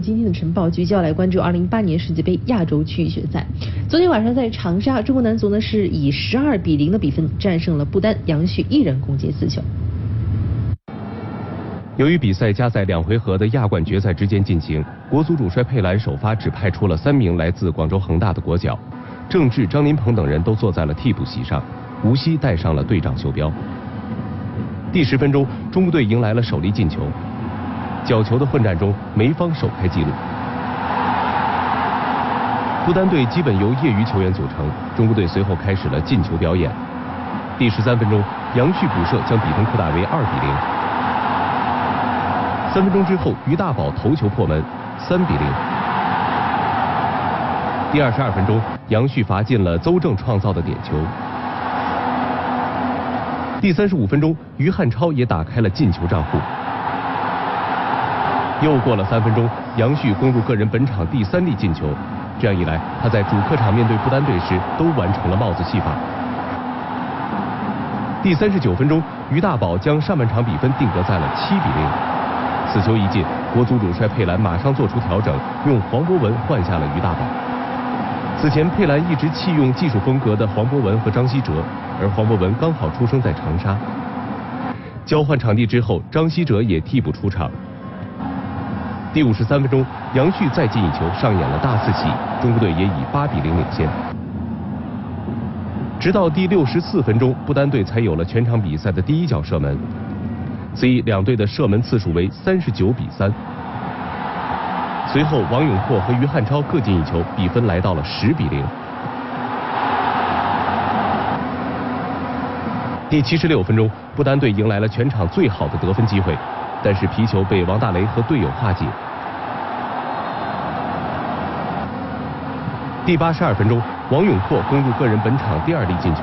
今天的晨报，聚焦来关注2018年世界杯亚洲区预选赛。昨天晚上在长沙，中国男足呢是以十二比零的比分战胜了不丹，杨旭一人攻进四球。由于比赛夹在两回合的亚冠决赛之间进行，国足主帅佩兰首发只派出了三名来自广州恒大的国脚，郑智、张琳芃等人都坐在了替补席上，吴曦带上了队长袖标。第十分钟，中国队迎来了首粒进球。角球的混战中，梅方首开纪录。不丹队基本由业余球员组成，中国队随后开始了进球表演。第十三分钟，杨旭补射将比分扩大为二比零。三分钟之后，于大宝头球破门，三比零。第二十二分钟，杨旭罚进了邹正创造的点球。第三十五分钟，于汉超也打开了进球账户。又过了三分钟，杨旭攻入个人本场第三粒进球。这样一来，他在主客场面对不丹队时都完成了帽子戏法。第三十九分钟，于大宝将上半场比分定格在了七比零。此球一进，国足主帅佩兰马上做出调整，用黄博文换下了于大宝。此前佩兰一直弃用技术风格的黄博文和张稀哲，而黄博文刚好出生在长沙。交换场地之后，张稀哲也替补出场。第五十三分钟，杨旭再进一球，上演了大四喜，中国队也以八比零领先。直到第六十四分钟，不丹队才有了全场比赛的第一脚射门，所以两队的射门次数为三十九比三。随后，王永珀和于汉超各进一球，比分来到了十比零。第七十六分钟，不丹队迎来了全场最好的得分机会，但是皮球被王大雷和队友化解。第八十二分钟，王永珀攻入个人本场第二粒进球，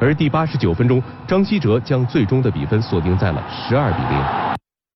而第八十九分钟，张稀哲将最终的比分锁定在了十二比零。